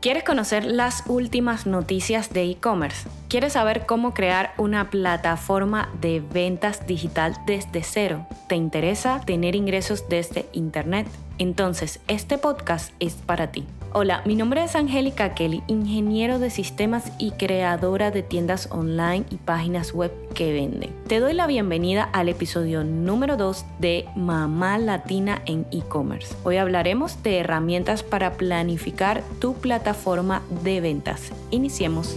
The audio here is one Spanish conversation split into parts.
¿Quieres conocer las últimas noticias de e-commerce? ¿Quieres saber cómo crear una plataforma de ventas digital desde cero? ¿Te interesa tener ingresos desde Internet? Entonces, este podcast es para ti. Hola, mi nombre es Angélica Kelly, ingeniero de sistemas y creadora de tiendas online y páginas web que venden. Te doy la bienvenida al episodio número 2 de Mamá Latina en e-commerce. Hoy hablaremos de herramientas para planificar tu plataforma de ventas. Iniciemos.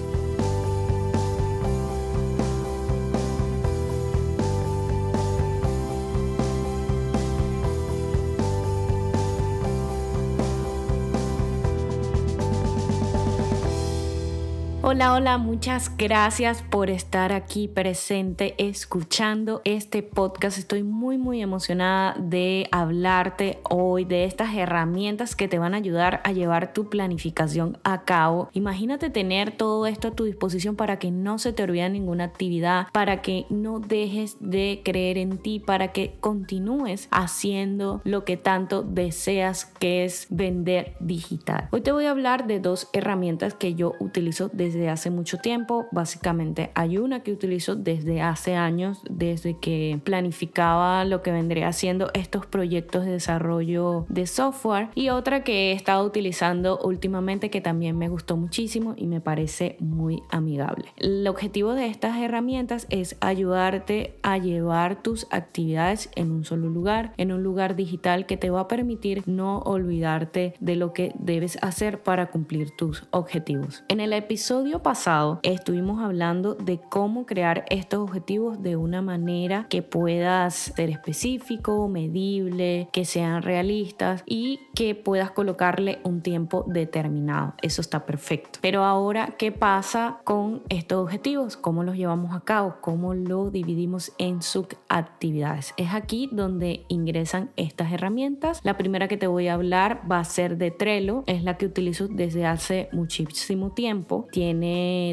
Hola, hola, muchas gracias por estar aquí presente escuchando este podcast. Estoy muy, muy emocionada de hablarte hoy de estas herramientas que te van a ayudar a llevar tu planificación a cabo. Imagínate tener todo esto a tu disposición para que no se te olvide ninguna actividad, para que no dejes de creer en ti, para que continúes haciendo lo que tanto deseas, que es vender digital. Hoy te voy a hablar de dos herramientas que yo utilizo desde hace mucho tiempo. Básicamente hay una que utilizo desde hace años, desde que planificaba lo que vendría haciendo estos proyectos de desarrollo de software y otra que he estado utilizando últimamente que también me gustó muchísimo y me parece muy amigable. El objetivo de estas herramientas es ayudarte a llevar tus actividades en un solo lugar, en un lugar digital que te va a permitir no olvidarte de lo que debes hacer para cumplir tus objetivos. En el episodio pasado estuvimos hablando de cómo crear estos objetivos de una manera que puedas ser específico, medible, que sean realistas y que puedas colocarle un tiempo determinado. Eso está perfecto. Pero ahora, ¿qué pasa con estos objetivos? ¿Cómo los llevamos a cabo? ¿Cómo lo dividimos en subactividades? Es aquí donde ingresan estas herramientas. La primera que te voy a hablar va a ser de Trello. Es la que utilizo desde hace muchísimo tiempo. Tiene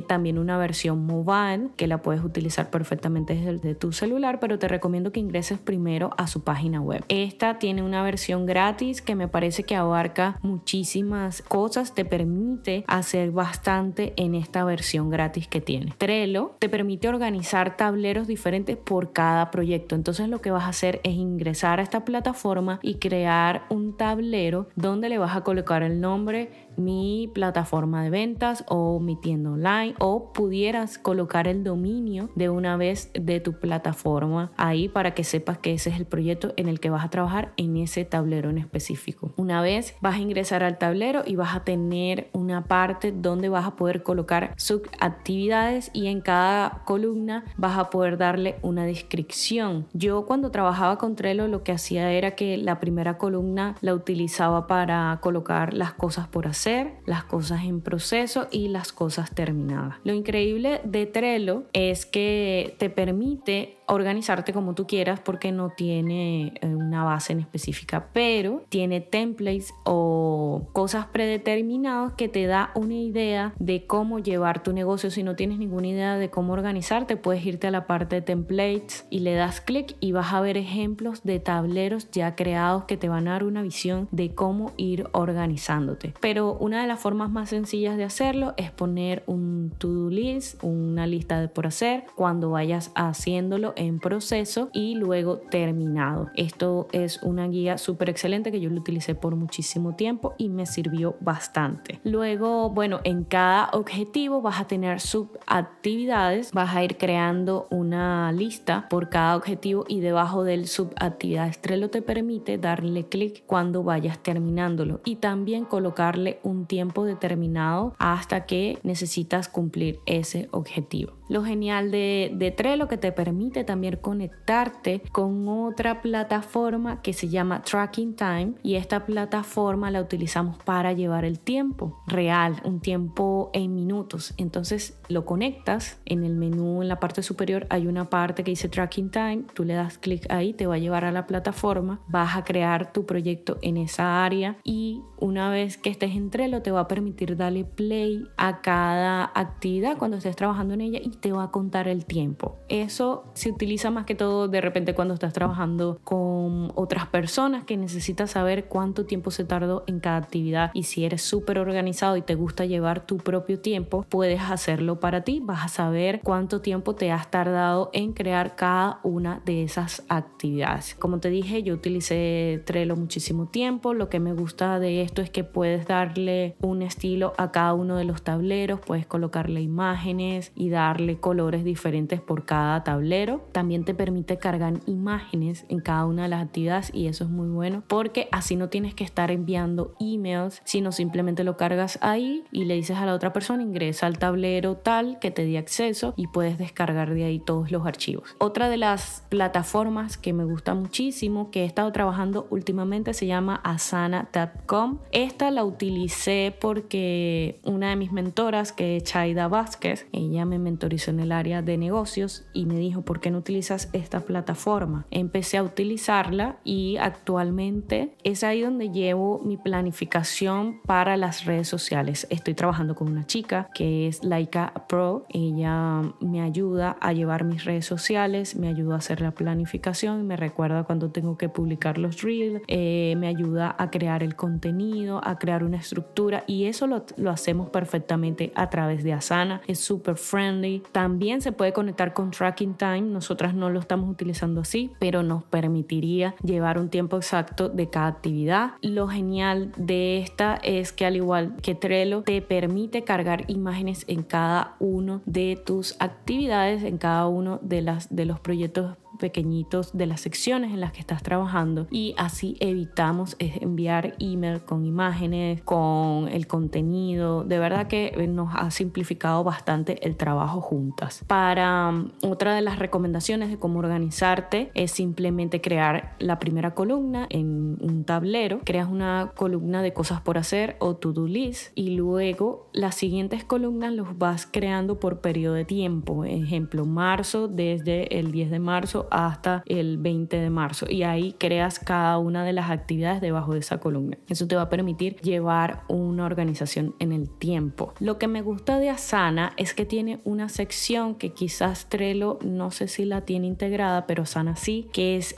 también una versión mobile que la puedes utilizar perfectamente desde tu celular, pero te recomiendo que ingreses primero a su página web. Esta tiene una versión gratis que me parece que abarca muchísimas cosas, te permite hacer bastante en esta versión gratis que tiene. Trello te permite organizar tableros diferentes por cada proyecto. Entonces lo que vas a hacer es ingresar a esta plataforma y crear un tablero donde le vas a colocar el nombre mi plataforma de ventas o mi tienda online o pudieras colocar el dominio de una vez de tu plataforma ahí para que sepas que ese es el proyecto en el que vas a trabajar en ese tablero en específico. Una vez vas a ingresar al tablero y vas a tener una parte donde vas a poder colocar subactividades y en cada columna vas a poder darle una descripción. Yo cuando trabajaba con Trello lo que hacía era que la primera columna la utilizaba para colocar las cosas por hacer las cosas en proceso y las cosas terminadas. Lo increíble de Trello es que te permite organizarte como tú quieras porque no tiene eh, una base en específica, pero tiene templates o cosas predeterminadas que te da una idea de cómo llevar tu negocio. Si no tienes ninguna idea de cómo organizarte, puedes irte a la parte de templates y le das clic y vas a ver ejemplos de tableros ya creados que te van a dar una visión de cómo ir organizándote. Pero una de las formas más sencillas de hacerlo es poner un to-do list, una lista de por hacer cuando vayas haciéndolo en proceso y luego terminado. Esto es una guía súper excelente que yo lo utilicé por muchísimo tiempo y me sirvió bastante. Luego, bueno, en cada objetivo vas a tener subactividades, vas a ir creando una lista por cada objetivo y debajo del subactividades Trello te permite darle clic cuando vayas terminándolo y también colocarle un tiempo determinado hasta que necesitas cumplir ese objetivo. Lo genial de, de Trello que te permite también conectarte con otra plataforma que se llama Tracking Time y esta plataforma la utilizamos para llevar el tiempo real, un tiempo en minutos. Entonces lo conectas en el menú en la parte superior hay una parte que dice Tracking Time, tú le das clic ahí, te va a llevar a la plataforma, vas a crear tu proyecto en esa área y una vez que estés en Trello te va a permitir darle play a cada actividad cuando estés trabajando en ella y te va a contar el tiempo. Eso se utiliza más que todo de repente cuando estás trabajando con otras personas que necesitas saber cuánto tiempo se tardó en cada actividad y si eres súper organizado y te gusta llevar tu propio tiempo, puedes hacerlo para ti. Vas a saber cuánto tiempo te has tardado en crear cada una de esas actividades. Como te dije, yo utilicé Trello muchísimo tiempo. Lo que me gusta de esto es que puedes darle un estilo a cada uno de los tableros, puedes colocarle imágenes y darle colores diferentes por cada tablero. También te permite cargar imágenes en cada una de las actividades y eso es muy bueno porque así no tienes que estar enviando emails, sino simplemente lo cargas ahí y le dices a la otra persona ingresa al tablero tal que te dé acceso y puedes descargar de ahí todos los archivos. Otra de las plataformas que me gusta muchísimo que he estado trabajando últimamente se llama asana.com. Esta la utilicé porque una de mis mentoras que es Chaida Vázquez, ella me mentorizó en el área de negocios y me dijo, ¿por qué no utilizas esta plataforma? Empecé a utilizarla y actualmente es ahí donde llevo mi planificación para las redes sociales. Estoy trabajando con una chica que es Laika Pro. Ella me ayuda a llevar mis redes sociales, me ayuda a hacer la planificación, me recuerda cuando tengo que publicar los reels, eh, me ayuda a crear el contenido, a crear una estructura y eso lo, lo hacemos perfectamente a través de Asana. Es súper friendly. También se puede conectar con Tracking Time. Nosotras no lo estamos utilizando así, pero nos permitiría llevar un tiempo exacto de cada actividad. Lo genial de esta es que al igual que Trello te permite cargar imágenes en cada uno de tus actividades, en cada uno de, las, de los proyectos pequeñitos de las secciones en las que estás trabajando y así evitamos enviar email con imágenes, con el contenido. De verdad que nos ha simplificado bastante el trabajo juntas. Para um, otra de las recomendaciones de cómo organizarte es simplemente crear la primera columna en un tablero, creas una columna de cosas por hacer o to-do list y luego las siguientes columnas los vas creando por periodo de tiempo. Ejemplo, marzo desde el 10 de marzo hasta el 20 de marzo y ahí creas cada una de las actividades debajo de esa columna. Eso te va a permitir llevar una organización en el tiempo. Lo que me gusta de Asana es que tiene una sección que quizás Trello no sé si la tiene integrada, pero Asana sí, que es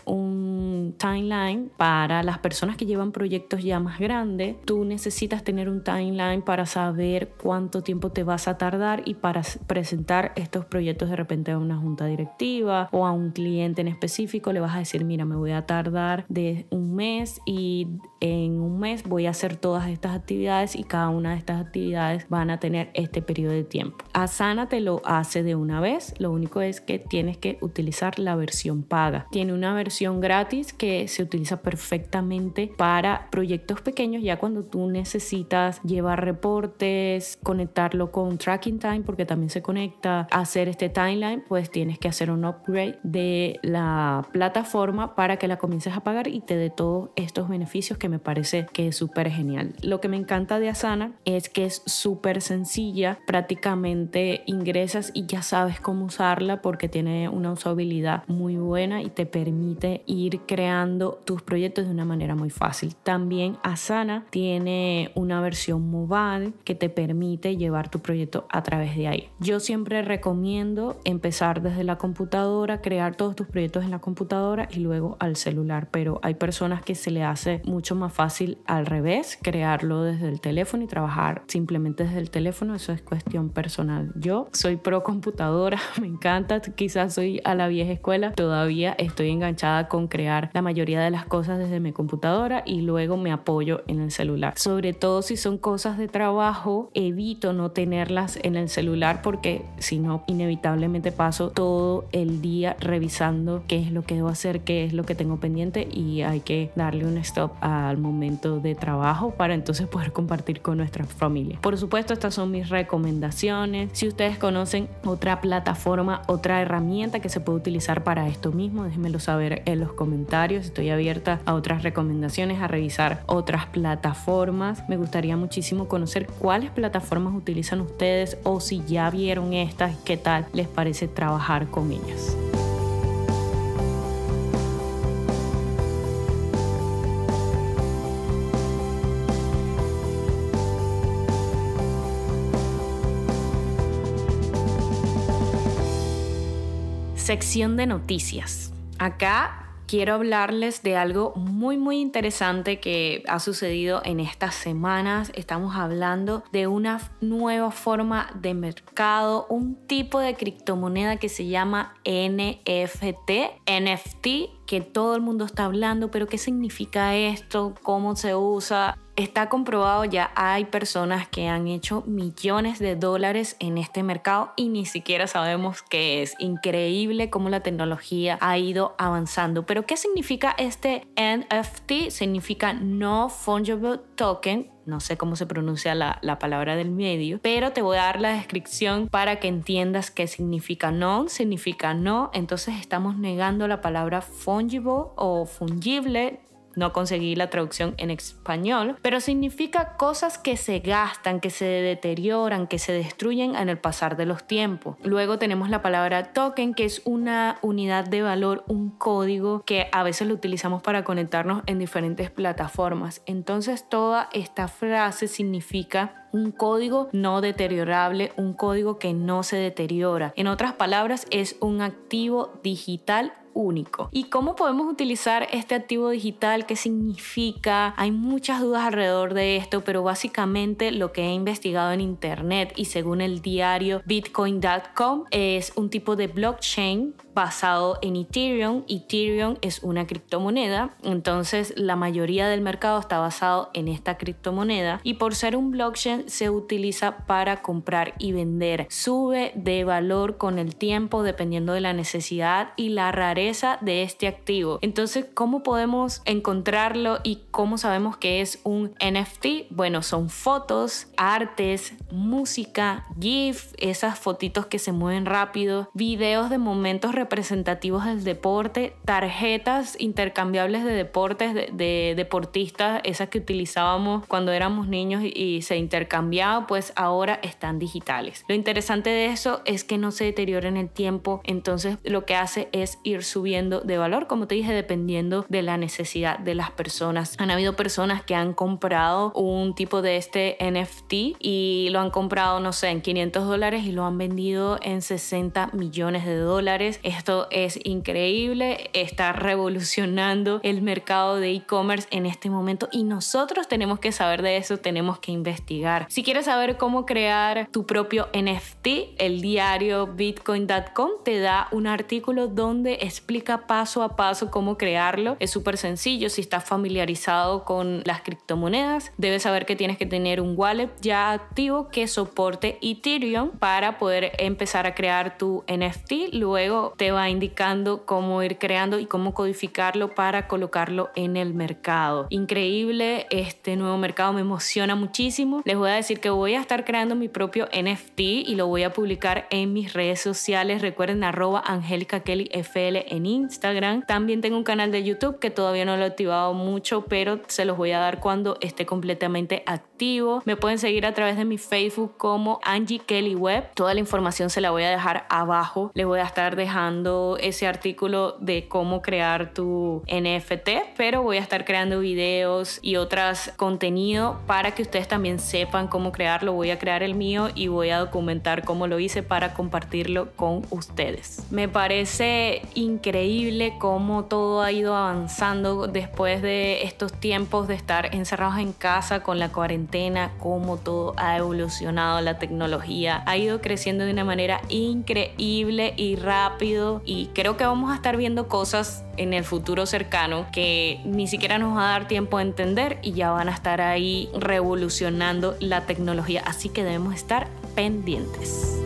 timeline para las personas que llevan proyectos ya más grandes. Tú necesitas tener un timeline para saber cuánto tiempo te vas a tardar y para presentar estos proyectos de repente a una junta directiva o a un cliente en específico, le vas a decir, mira, me voy a tardar de un mes y en un mes voy a hacer todas estas actividades y cada una de estas actividades van a tener este periodo de tiempo. Asana te lo hace de una vez, lo único es que tienes que utilizar la versión paga. Tiene una versión gratis que se utiliza perfectamente para proyectos pequeños, ya cuando tú necesitas llevar reportes, conectarlo con Tracking Time, porque también se conecta, hacer este timeline, pues tienes que hacer un upgrade de la plataforma para que la comiences a pagar y te dé todos estos beneficios que me parece que es súper genial. Lo que me encanta de Asana es que es súper sencilla, prácticamente ingresas y ya sabes cómo usarla porque tiene una usabilidad muy buena y te permite ir creando tus proyectos de una manera muy fácil. También Asana tiene una versión mobile que te permite llevar tu proyecto a través de ahí. Yo siempre recomiendo empezar desde la computadora, crear todos tus proyectos en la computadora y luego al celular, pero hay personas que se le hace mucho más fácil al revés, crearlo desde el teléfono y trabajar simplemente desde el teléfono, eso es cuestión personal. Yo soy pro computadora, me encanta, quizás soy a la vieja escuela, todavía estoy enganchada con crear la mayoría de las cosas desde mi computadora y luego me apoyo en el celular. Sobre todo si son cosas de trabajo, evito no tenerlas en el celular porque si no, inevitablemente paso todo el día revisando qué es lo que debo hacer, qué es lo que tengo pendiente y hay que darle un stop al momento de trabajo para entonces poder compartir con nuestra familia. Por supuesto, estas son mis recomendaciones. Si ustedes conocen otra plataforma, otra herramienta que se puede utilizar para esto mismo, déjenmelo saber en los comentarios. Estoy abierta a otras recomendaciones, a revisar otras plataformas. Me gustaría muchísimo conocer cuáles plataformas utilizan ustedes o si ya vieron estas, qué tal les parece trabajar con ellas. Sección de noticias. Acá quiero hablarles de algo muy muy interesante que ha sucedido en estas semanas. Estamos hablando de una nueva forma de mercado, un tipo de criptomoneda que se llama NFT. NFT que todo el mundo está hablando, pero ¿qué significa esto? ¿Cómo se usa? Está comprobado, ya hay personas que han hecho millones de dólares en este mercado y ni siquiera sabemos qué es. Increíble cómo la tecnología ha ido avanzando. Pero ¿qué significa este NFT? Significa No Fungible Token no sé cómo se pronuncia la, la, palabra del medio, pero te voy a dar la descripción para que entiendas qué significa non, significa no, entonces estamos negando la palabra fungible o fungible no conseguí la traducción en español, pero significa cosas que se gastan, que se deterioran, que se destruyen en el pasar de los tiempos. Luego tenemos la palabra token, que es una unidad de valor, un código que a veces lo utilizamos para conectarnos en diferentes plataformas. Entonces toda esta frase significa un código no deteriorable, un código que no se deteriora. En otras palabras, es un activo digital único. ¿Y cómo podemos utilizar este activo digital? ¿Qué significa? Hay muchas dudas alrededor de esto, pero básicamente lo que he investigado en internet y según el diario bitcoin.com es un tipo de blockchain basado en Ethereum. Ethereum es una criptomoneda, entonces la mayoría del mercado está basado en esta criptomoneda y por ser un blockchain se utiliza para comprar y vender. Sube de valor con el tiempo dependiendo de la necesidad y la rareza de este activo. Entonces, ¿cómo podemos encontrarlo y cómo sabemos que es un NFT? Bueno, son fotos, artes, música, GIF, esas fotitos que se mueven rápido, videos de momentos representativos del deporte, tarjetas intercambiables de deportes, de, deportistas, esas que utilizábamos cuando éramos niños y, se intercambiaba, pues ahora están digitales. Lo interesante de eso es que no se deteriora en el tiempo, entonces lo que hace es ir subiendo de valor, como te dije, dependiendo de la necesidad de las personas. Han habido personas que han comprado un tipo de este NFT y lo han comprado, no sé, en 500 dólares y lo han vendido en 60 millones de dólares. Esto es increíble, está revolucionando el mercado de e-commerce en este momento y nosotros tenemos que saber de eso, tenemos que investigar. Si quieres saber cómo crear tu propio NFT, el diario bitcoin.com te da un artículo donde explica paso a paso cómo crearlo. Es súper sencillo, si estás familiarizado con las criptomonedas, debes saber que tienes que tener un wallet ya activo que soporte Ethereum para poder empezar a crear tu NFT. Luego te va indicando cómo ir creando y cómo codificarlo para colocarlo en el mercado. Increíble, este nuevo mercado me emociona muchísimo. Les voy a decir que voy a estar creando mi propio NFT y lo voy a publicar en mis redes sociales. Recuerden arroba Angélica Kelly FL en Instagram. También tengo un canal de YouTube que todavía no lo he activado mucho, pero se los voy a dar cuando esté completamente activo. Me pueden seguir a través de mi Facebook como Angie Kelly Web. Toda la información se la voy a dejar abajo. Les voy a estar dejando ese artículo de cómo crear tu NFT, pero voy a estar creando videos y otros contenido para que ustedes también sepan cómo crearlo. Voy a crear el mío y voy a documentar cómo lo hice para compartirlo con ustedes. Me parece increíble cómo todo ha ido avanzando después de estos tiempos de estar encerrados en casa con la cuarentena, cómo todo ha evolucionado, la tecnología ha ido creciendo de una manera increíble y rápido y creo que vamos a estar viendo cosas en el futuro cercano que ni siquiera nos va a dar tiempo a entender y ya van a estar ahí revolucionando la tecnología. Así que debemos estar pendientes.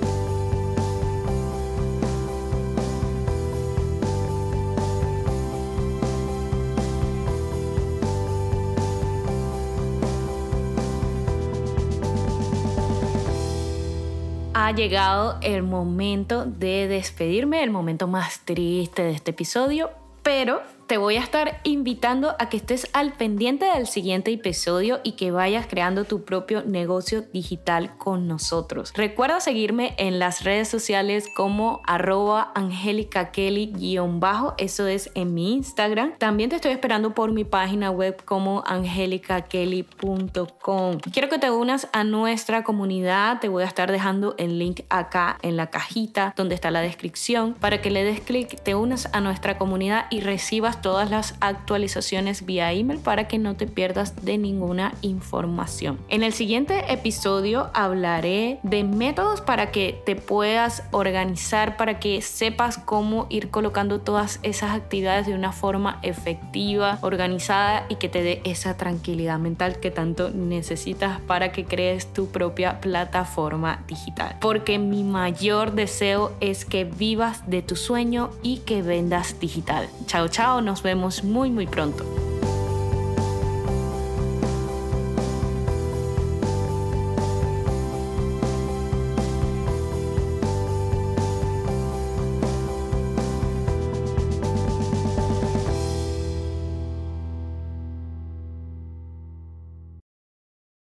Ha llegado el momento de despedirme, el momento más triste de este episodio, pero te voy a estar invitando a que estés al pendiente del siguiente episodio y que vayas creando tu propio negocio digital con nosotros. Recuerda seguirme en las redes sociales como arroba angélica kelly-bajo, eso es en mi Instagram. También te estoy esperando por mi página web como angelicakelly.com. Quiero que te unas a nuestra comunidad, te voy a estar dejando el link acá en la cajita donde está la descripción para que le des clic, te unas a nuestra comunidad y todas las actualizaciones vía email para que no te pierdas de ninguna información. En el siguiente episodio hablaré de métodos para que te puedas organizar, para que sepas cómo ir colocando todas esas actividades de una forma efectiva, organizada y que te dé esa tranquilidad mental que tanto necesitas para que crees tu propia plataforma digital. Porque mi mayor deseo es que vivas de tu sueño y que vendas digital. Chao, chao, nos vemos muy, muy pronto.